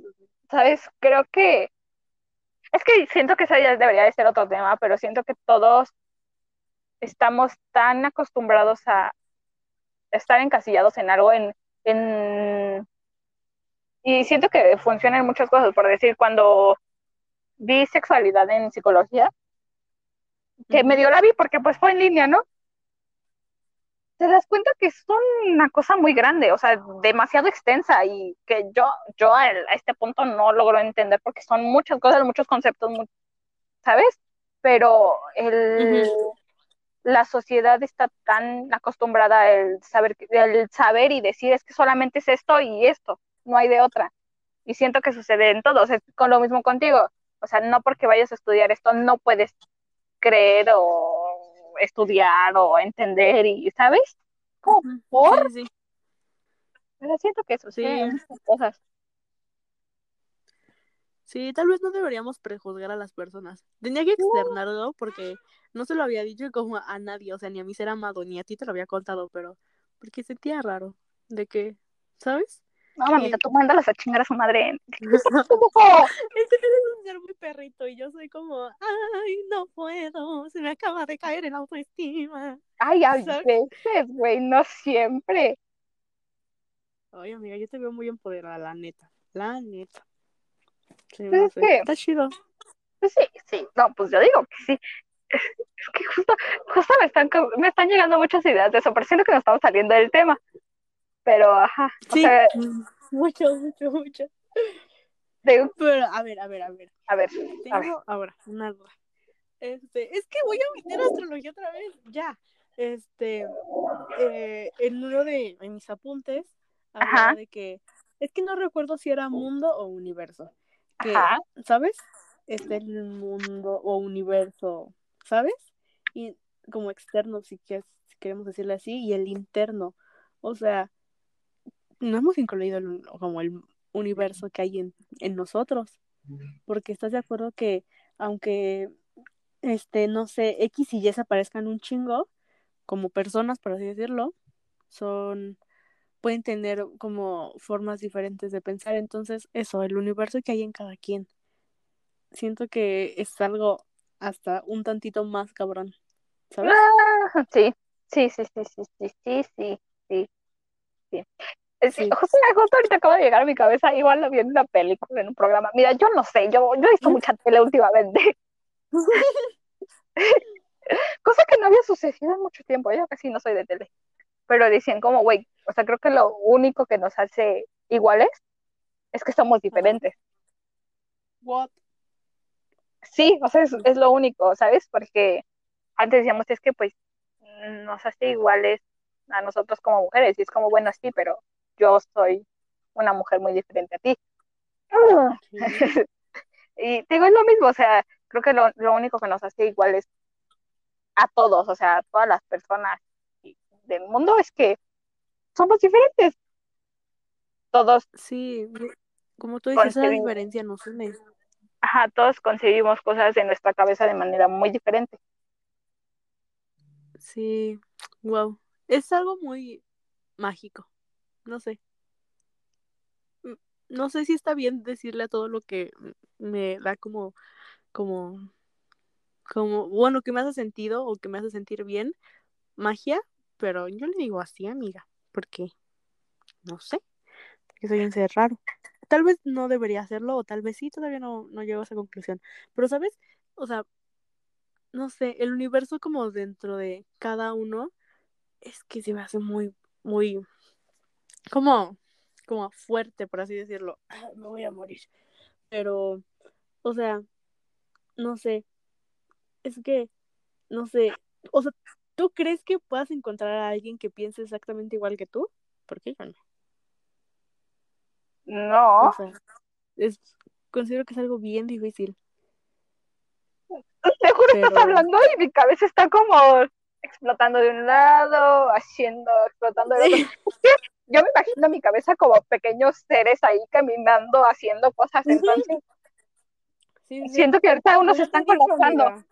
¿Sabes? Creo que. Es que siento que eso ya debería de ser otro tema, pero siento que todos estamos tan acostumbrados a estar encasillados en algo, en, en... y siento que funciona en muchas cosas, por decir, cuando vi sexualidad en psicología, que Ujú. medio la vi porque pues fue en línea, ¿no? Te das cuenta que es una cosa muy grande, o sea, demasiado extensa y que yo, yo a, este punto no logro entender porque son muchas cosas, muchos conceptos, ¿sabes? Pero el, la sociedad está tan acostumbrada al saber, el saber y decir es que solamente es esto y esto, no hay de otra. Y siento que sucede en todo, o sea, con lo mismo contigo. O sea, no porque vayas a estudiar esto no puedes creer o estudiar o entender y, ¿sabes? Como por, Sí, sí, pero siento que sucede sí. cosas. Sí, tal vez no deberíamos prejuzgar a las personas. Tenía que externarlo porque no se lo había dicho como a nadie, o sea, ni a mi ser amado, ni a ti te lo había contado, pero porque sentía raro de que, ¿sabes? No, mamita, tú mándalas a chingar a su madre. es que tienes un ser muy perrito y yo soy como, ay, no puedo, se me acaba de caer el autoestima. Ay, a ¿Sabes? veces, güey, no siempre. Ay, amiga, yo te veo muy empoderada, la neta, la neta. Sí, Pues no es sé. que, Está chido. pues sí, sí, no, pues yo digo que sí. Es que justo, justo me están, me están llegando muchas ideas de eso, pero siento que nos estamos saliendo del tema. Pero, ajá, o Sí, sea, mucho, mucho, mucho. Pero, a ver, a ver, a ver. a ver, a ver. Ahora una duda. Este, es que voy a meter astrología otra vez, ya. Este, eh, en uno de en mis apuntes hablaba Ajá. de que Es que no recuerdo si era mundo o universo. Que, Ajá. ¿sabes? Está el mundo o universo, ¿sabes? Y como externo, si, que, si queremos decirle así, y el interno. O sea, no hemos incluido el, como el universo que hay en, en nosotros. Porque estás de acuerdo que aunque este, no sé, X y Y se aparezcan un chingo, como personas, por así decirlo, son, pueden tener como formas diferentes de pensar. Entonces, eso, el universo que hay en cada quien. Siento que es algo hasta un tantito más cabrón. ¿Sabes? Ah, sí, sí, sí, sí, sí, sí, sí, sí. sí sí. Justo, justo ahorita acaba de llegar a mi cabeza, igual lo vi en una película, en un programa. Mira, yo no sé, yo, yo he visto mucha tele últimamente, cosa que no había sucedido en mucho tiempo, yo casi no soy de tele, pero decían como, güey, o sea, creo que lo único que nos hace iguales es que somos diferentes. What? Sí, o sea, es, es lo único, ¿sabes? Porque antes decíamos, es que pues nos hace iguales a nosotros como mujeres, y es como, bueno, sí, pero yo soy una mujer muy diferente a ti. Sí. y digo, es lo mismo, o sea, creo que lo, lo único que nos hace iguales a todos, o sea, a todas las personas del mundo es que somos diferentes. Todos, Sí, como tú dices, esa diferencia nos une. ajá, todos concebimos cosas en nuestra cabeza de manera muy diferente. Sí, wow. Es algo muy mágico. No sé. Mm, No sé si está bien decirle a todo lo que me da como, como, como, bueno, que me hace sentido o que me hace sentir bien, magia, pero yo le digo así, amiga, porque, no sé, que soy un ser raro. Tal vez no debería hacerlo, o tal vez sí, todavía no, no llego a esa conclusión. Pero, ¿sabes? O sea, no sé, el universo como dentro de cada uno es que se me hace muy, muy, como, como fuerte, por así decirlo. Ah, me voy a morir. Pero, o sea, no sé, es que, no sé, o sea, ¿tú crees que puedas encontrar a alguien que piense exactamente igual que tú? Porque yo no. No, O sea, es, considero que es algo bien difícil. te juro Pero- estás hablando y mi cabeza está como explotando de un lado, haciendo, explotando del otro. Yo me imagino mi cabeza como pequeños seres ahí caminando, haciendo cosas, entonces Sí, sí. siento que ahorita unos te están colapsando.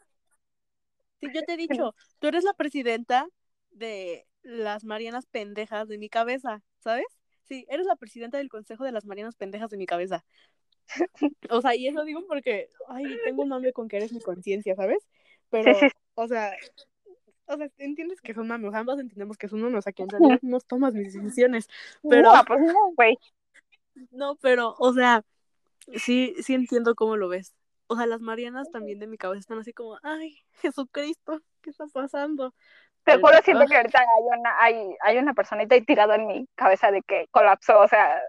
Sí, yo te he dicho, tú eres la presidenta de las Marianas pendejas de mi cabeza, ¿sabes? Sí, eres la presidenta del consejo de las Marianas pendejas de mi cabeza. O sea, y eso digo porque, ay, tengo un mame con que eres mi conciencia, ¿sabes? Pero, o sea, o sea, entiendes que son mames, ambas entendemos que son mames, o sea, que en realidad no tomas mis decisiones, pero, No, pues no, güey. no, pero, o sea, sí, sí entiendo cómo lo ves. O sea, las Marianas también de mi cabeza están así como, ay, Jesucristo, ¿qué está pasando? Te Pero, juro, ah, que ahorita hay una, hay, hay una personita ahí tirada en mi cabeza de que colapsó, o sea,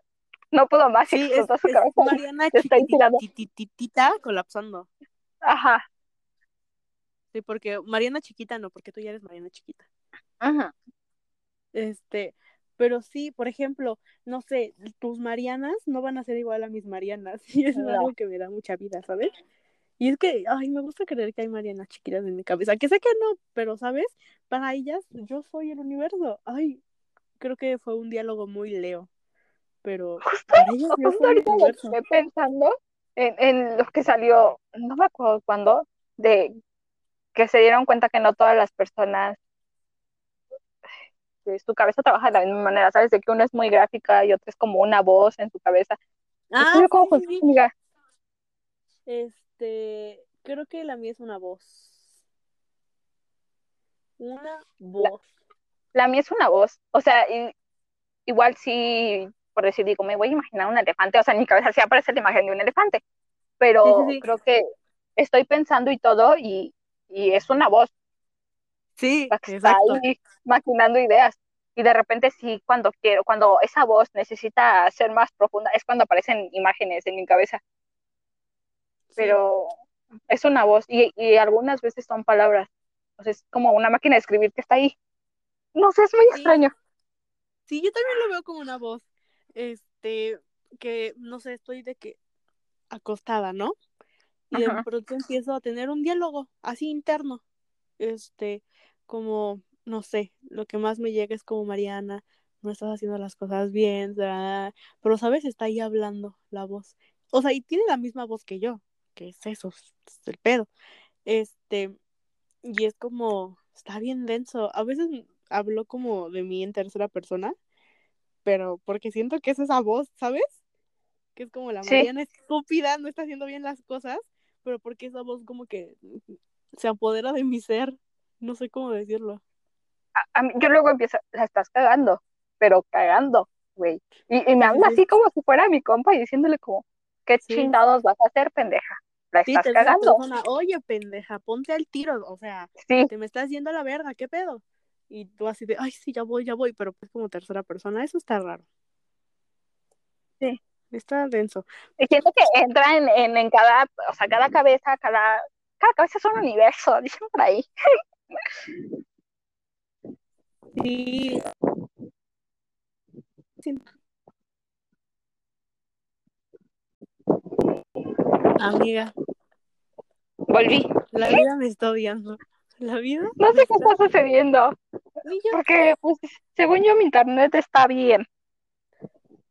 no pudo más y Sí, es, explotó su es cabeza. Mariana Está ahí tirada. chiquititita colapsando. Ajá. Sí, porque Mariana chiquita no, porque tú ya eres Mariana chiquita. Ajá. Este, pero sí, por ejemplo, no sé, tus Marianas no van a ser igual a mis Marianas. Y eso es algo que me da mucha vida, ¿sabes? Y es que, ay, me gusta creer que hay Marianas chiquitas en mi cabeza. Que sé que no, pero, ¿sabes? Para ellas, yo soy el universo. Ay, creo que fue un diálogo muy leo. Pero para ellas yo soy el universo. quedé pensando en, en lo que salió, no me acuerdo cuándo, de que se dieron cuenta que no todas las personas su cabeza trabaja de la misma manera, ¿sabes? De que una es muy gráfica y otra es como una voz en su cabeza. Ah, ¿Tú cómo sí? Este, creo que la mía es una voz. Una voz. La mía es una voz, o sea, y- igual sí, por decir, digo, me voy a imaginar un elefante, o sea, en mi cabeza sí aparece la imagen de un elefante, pero sí. creo que estoy pensando y todo y, y es una voz Sí, que está ahí maquinando ideas. Y de repente sí, cuando quiero, cuando esa voz necesita ser más profunda, es cuando aparecen imágenes en mi cabeza. Sí. Pero es una voz y, y algunas veces son palabras. O sea, es como una máquina de escribir que está ahí. No sé, es muy Sí. extraño. Sí, yo también lo veo como una voz. Este, que, no sé, estoy de que acostada, ¿no? Y de pronto empiezo a tener un diálogo así interno. Este, como, no sé, lo que más me llega es como Mariana, no estás haciendo las cosas bien, pero sabes, está ahí hablando la voz. O sea, y tiene la misma voz que yo, que es eso, es el pedo. Este, y es como, está bien denso. A veces hablo como de mí en tercera persona, pero porque siento que es esa voz, ¿sabes? Que es como la Mariana estúpida, no está haciendo bien las cosas, pero porque esa voz como que se apodera de mi ser. No sé cómo decirlo. yo luego empiezo, la estás cagando, pero cagando, güey. Y, me habla así como si fuera mi compa y diciéndole como, ¿qué chingados vas a hacer, pendeja? La estás cagando. Oye, pendeja, ponte al tiro, o sea, te me estás yendo a la verga, ¿qué pedo? Y tú así de, ay, sí, ya voy, ya voy, pero pues como tercera persona, eso está raro. Sí. Está denso. Y siento que entra en, en, cada, o sea, cada cabeza, cada, cada cabeza es un universo, dicen por ahí. Sí. Amiga. Volví. La vida me está odiando. La vida. No sé qué está sucediendo. Porque, pues, según yo, mi internet está bien.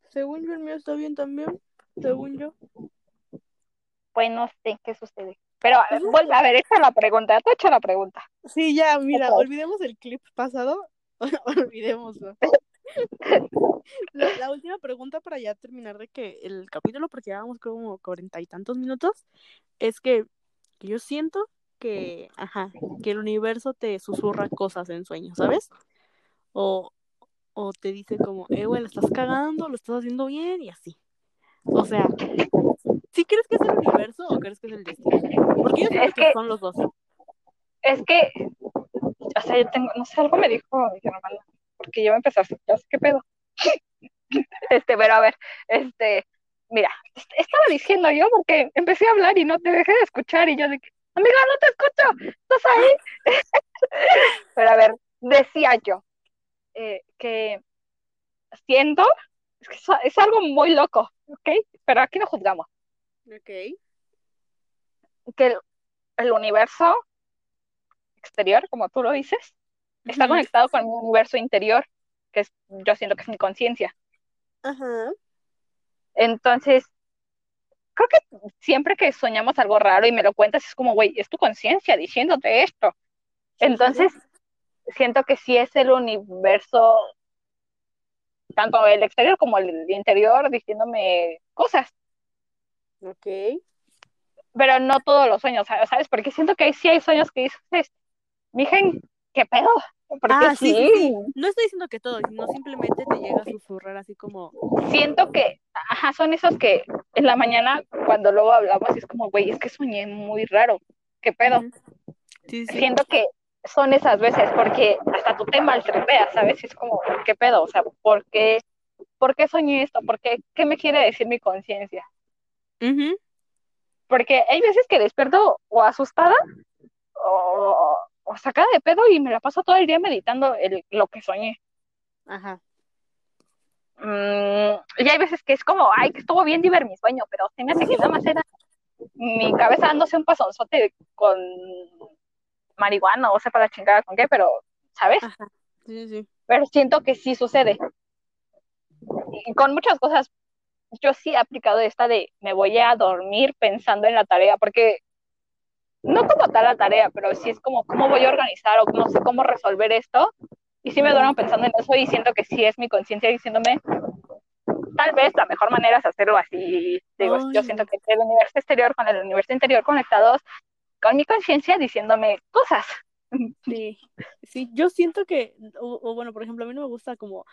Según yo, el mío está bien también. Según yo. Pues no sé qué sucede. Pero vuelve a ver, echa la pregunta, tú echa la pregunta. Sí, ya, mira, olvidemos el clip pasado. Olvidémoslo. La, última pregunta para ya terminar de que el capítulo, porque llevamos como cuarenta y tantos minutos, es que yo siento que, ajá, que el universo te susurra cosas en sueños, ¿sabes? O, o te dice como, eh, güey, lo estás cagando, lo estás haciendo bien y así. O sea, ¿sí crees que es el universo o crees que es el destino? Porque yo creo que, son los dos. Es que, o sea, yo tengo, no sé, algo me dijo mi porque yo me empecé a hacer, ¿qué pedo? este, pero a ver, este, mira, estaba diciendo yo porque empecé a hablar y no te dejé de escuchar y yo de que, amiga, no te escucho, ¿estás ahí? pero a ver, decía yo eh, que siento, es es algo muy loco, ¿ok? Pero aquí no juzgamos. Ok. Que el, universo exterior, como tú lo dices, está conectado con el universo interior, que es, yo siento que es mi conciencia. Ajá. Entonces, creo que siempre que soñamos algo raro y me lo cuentas, es como, güey, es tu conciencia diciéndote esto. Entonces, siento que sí es el universo, tanto el exterior como el interior, diciéndome cosas. Ok. Pero no todos los sueños, ¿sabes? Porque siento que sí hay sueños que dices, mija, ¿qué pedo? Porque ah, sí, sí, No estoy diciendo que todo, sino simplemente te llega a susurrar así como. Siento que, ajá, son esos que en la mañana, cuando luego hablamos, es como, güey, es que soñé muy raro. ¿Qué pedo? Sí, sí. Siento que son esas veces, porque hasta tú te maltripeas, ¿sabes? Es como, ¿qué pedo? O sea, ¿por qué, ¿por qué soñé esto? ¿Por qué, qué me quiere decir mi conciencia? Porque hay veces que despierto o asustada o, o, sacada de pedo y me la paso todo el día meditando el, lo que soñé. Ajá. Mm, y hay veces que es como, ay, que estuvo bien divertido mi sueño, pero se me hace que nada más era mi cabeza dándose un pasonzote con marihuana o sepa la chingada con qué, pero, ¿sabes? Ajá. Sí, sí. Pero siento que sí sucede. Y con muchas cosas, yo sí he aplicado esta de me voy a dormir pensando en la tarea, porque no como tal la tarea, pero sí es como cómo voy a organizar o no sé cómo resolver esto. Y sí me duermo pensando en eso y siento que sí es mi conciencia diciéndome, tal vez la mejor manera es hacerlo así. Digo, yo siento que el universo exterior con el universo interior conectados con mi conciencia diciéndome cosas. Sí, sí, yo siento que, o, bueno, por ejemplo, a mí no me gusta como,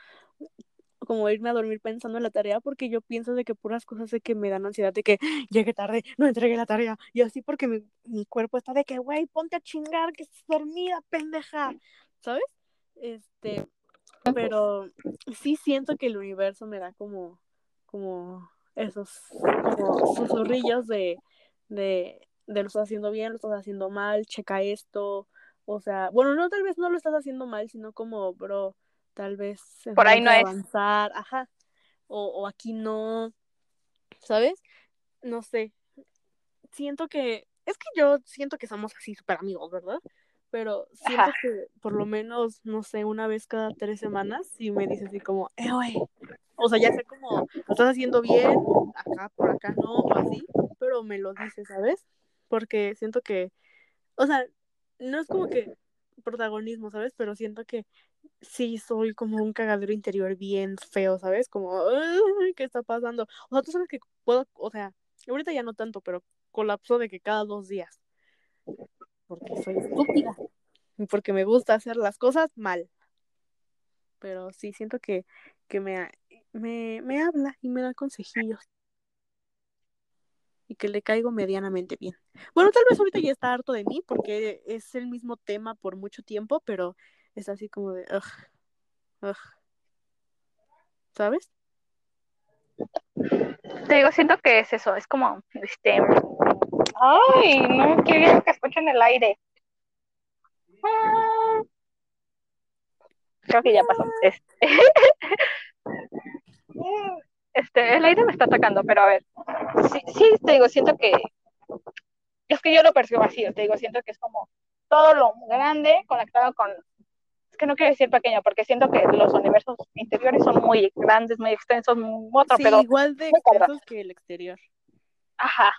como irme a dormir pensando en la tarea porque yo pienso de que puras cosas de que me dan ansiedad de que llegue tarde, no entregué la tarea y así porque mi, cuerpo está de que, güey, ponte a chingar, que estás dormida, pendeja, ¿sabes? Este, pero sí siento que el universo me da como, como esos, como de, de lo estás haciendo bien, lo estás haciendo mal, checa esto, o sea, bueno, no tal vez no lo estás haciendo mal, sino como, bro, tal vez por ahí no avanzar, ajá, o, o aquí no, ¿sabes? No sé. Siento que, es que yo siento que somos así súper amigos, ¿verdad? Pero siento Ajá. que por lo menos, no sé, una vez cada tres semanas, si me dices así como, eh, güey. O sea, ya sé como, lo estás haciendo bien, acá, por acá no, o así, pero me lo dices, ¿sabes? Porque siento que, o sea, no es como que protagonismo, ¿sabes? Pero siento que sí soy como un cagadero interior bien feo, ¿sabes? Como, "Ay, ¿qué está pasando? O sea, tú sabes que puedo, o sea, ahorita ya no tanto, pero colapso de que cada dos días. Porque soy estúpida. Porque me gusta hacer las cosas mal. Pero sí, siento que, que me, me, me habla y me da consejillos. Y que le caigo medianamente bien. Bueno, tal vez ahorita ya está harto de mí porque es el mismo tema por mucho tiempo, pero es así como de. ¿sabes? Te digo, siento que es eso, es como, este, ay, no, qué bien que escucho en el aire. Ah, creo que ya pasó. Este, este, el aire me está atacando, pero a ver, sí, sí, te digo, siento que, es que yo lo percibo así, te digo, siento que es como todo lo grande conectado con, es que no quiero decir pequeño, porque siento que los universos interiores son muy grandes, muy extensos, otro sí, pedo. igual de muy extensos que el exterior. Ajá,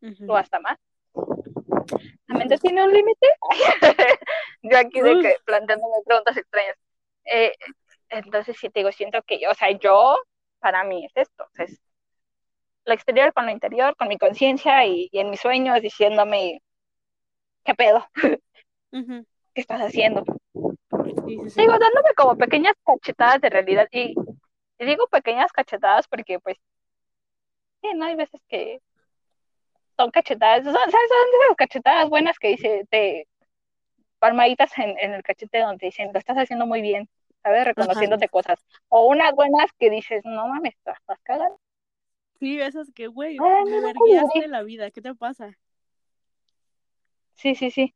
Ujú. o hasta más. ¿La mente tiene un límite? yo aquí de que planteándome preguntas extrañas. Eh, entonces, sí, te digo, siento que, o sea, yo, para mí es esto, es lo exterior con lo interior, con mi conciencia y, y, en mis sueños diciéndome, ¿qué pedo? ¿Qué estás haciendo? Sí, sí, sí. Digo, dándome como pequeñas cachetadas de realidad y, y digo pequeñas cachetadas porque, pues, sí, no hay veces que son cachetadas, son, ¿sabes? Son esas cachetadas buenas que dice, te palmaditas en, en, el cachete donde dicen, lo estás haciendo muy bien, ¿sabes? Reconociéndote Ajá. cosas. O unas buenas que dices, no mames, estás, cagando. Sí, esas que, güey, me verguiaste la vida, ¿qué te pasa? Sí, sí, sí.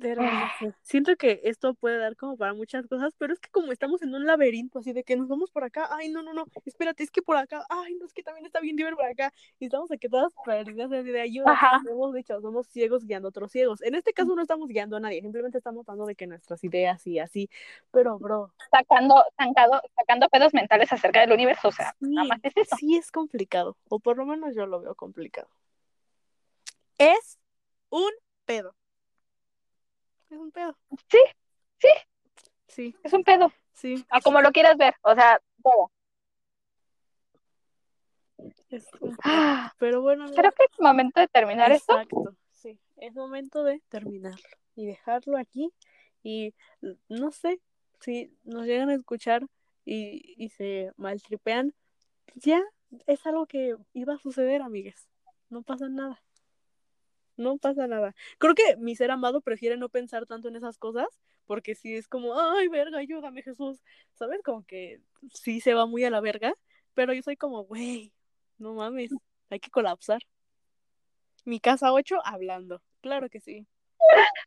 Sé. Siento que esto puede dar como para muchas cosas, pero es que como estamos en un laberinto, así de que nos vamos por acá, ay, no, no, no, espérate, es que por acá, ay, no, es que también está bien ver por acá, y estamos aquí todas perdidas de ayuda, Ajá. hemos dicho, somos ciegos guiando a otros ciegos. En este caso no estamos guiando a nadie, simplemente estamos dando de que nuestras ideas y así, pero bro. Sacando, sacando, sacando pedos mentales acerca del universo, o sea, sí, nada más es eso. Sí es complicado, o por lo menos yo lo veo complicado. Es un pedo. Es un pedo. Sí, sí. Sí. Es un pedo. Sí. A como lo quieras ver, o sea, todo. Es un pedo. Pero bueno. Creo que es momento de terminar exacto, esto. Exacto, sí. Es momento de terminarlo y dejarlo aquí. Y no sé si nos llegan a escuchar y, y se maltripean, ya es algo que iba a suceder, amigues. No pasa nada no pasa nada. Creo que mi ser amado prefiere no pensar tanto en esas cosas, porque si es como, ay, verga, ayúdame, Jesús, ¿sabes? Como que sí se va muy a la verga, pero yo soy como, güey, no mames, hay que colapsar. Mi casa 8 hablando, claro que sí.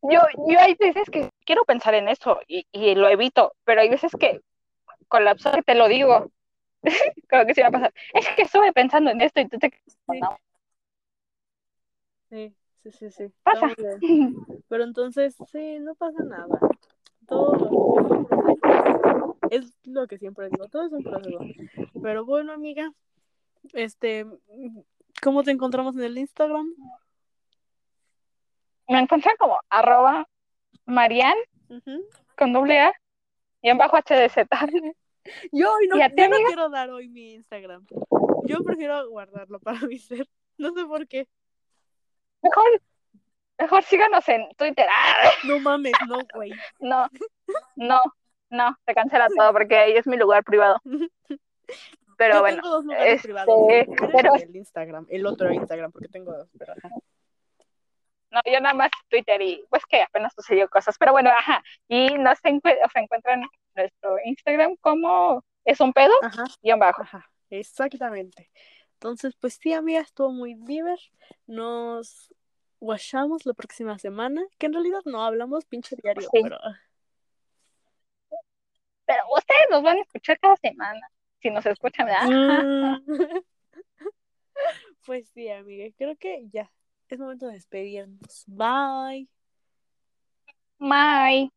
Yo, yo hay veces que quiero pensar en eso y, y lo evito, pero hay veces que colapso, que te lo digo. Creo que sí va a pasar. Es que estuve pensando en esto y tú te... Sí. Sí, sí, sí, sí. Pasa. Pero entonces, sí, no pasa nada. Todo es lo que siempre digo, todo es un proceso. Pero bueno, amiga, este, ¿cómo te encontramos en el Instagram? Me encuentran como arroba Marian Uh -huh. con doble A y en bajo HDZ. Yo hoy no, ¿Y a ti, yo no amiga? quiero dar hoy mi Instagram. Yo prefiero guardarlo para mi ser. No sé por qué. Mejor, mejor síganos en Twitter. ¡Ah! No mames, no, güey. No, no, no, se cancela todo porque ahí es mi lugar privado. Pero Yo bueno, tengo dos lugares este, privados, el pero Instagram. El otro Instagram, porque tengo dos, pero ajá. no, yo nada más Twitter y pues que apenas sucedió cosas. Pero bueno, ajá. Y nos encu o sea, encuentran nuestro Instagram como es un pedo Ajá. y abajo. Ajá, exactamente. Entonces, pues sí, amiga, estuvo muy diver. Nos guachamos la próxima semana, que en realidad no hablamos pinche diario, Sí. pero Pero ustedes nos van a escuchar cada semana. si nos escuchan, ¿verdad? Mm. pues sí, amiga, creo que ya es momento de despedirnos. Bye. Bye.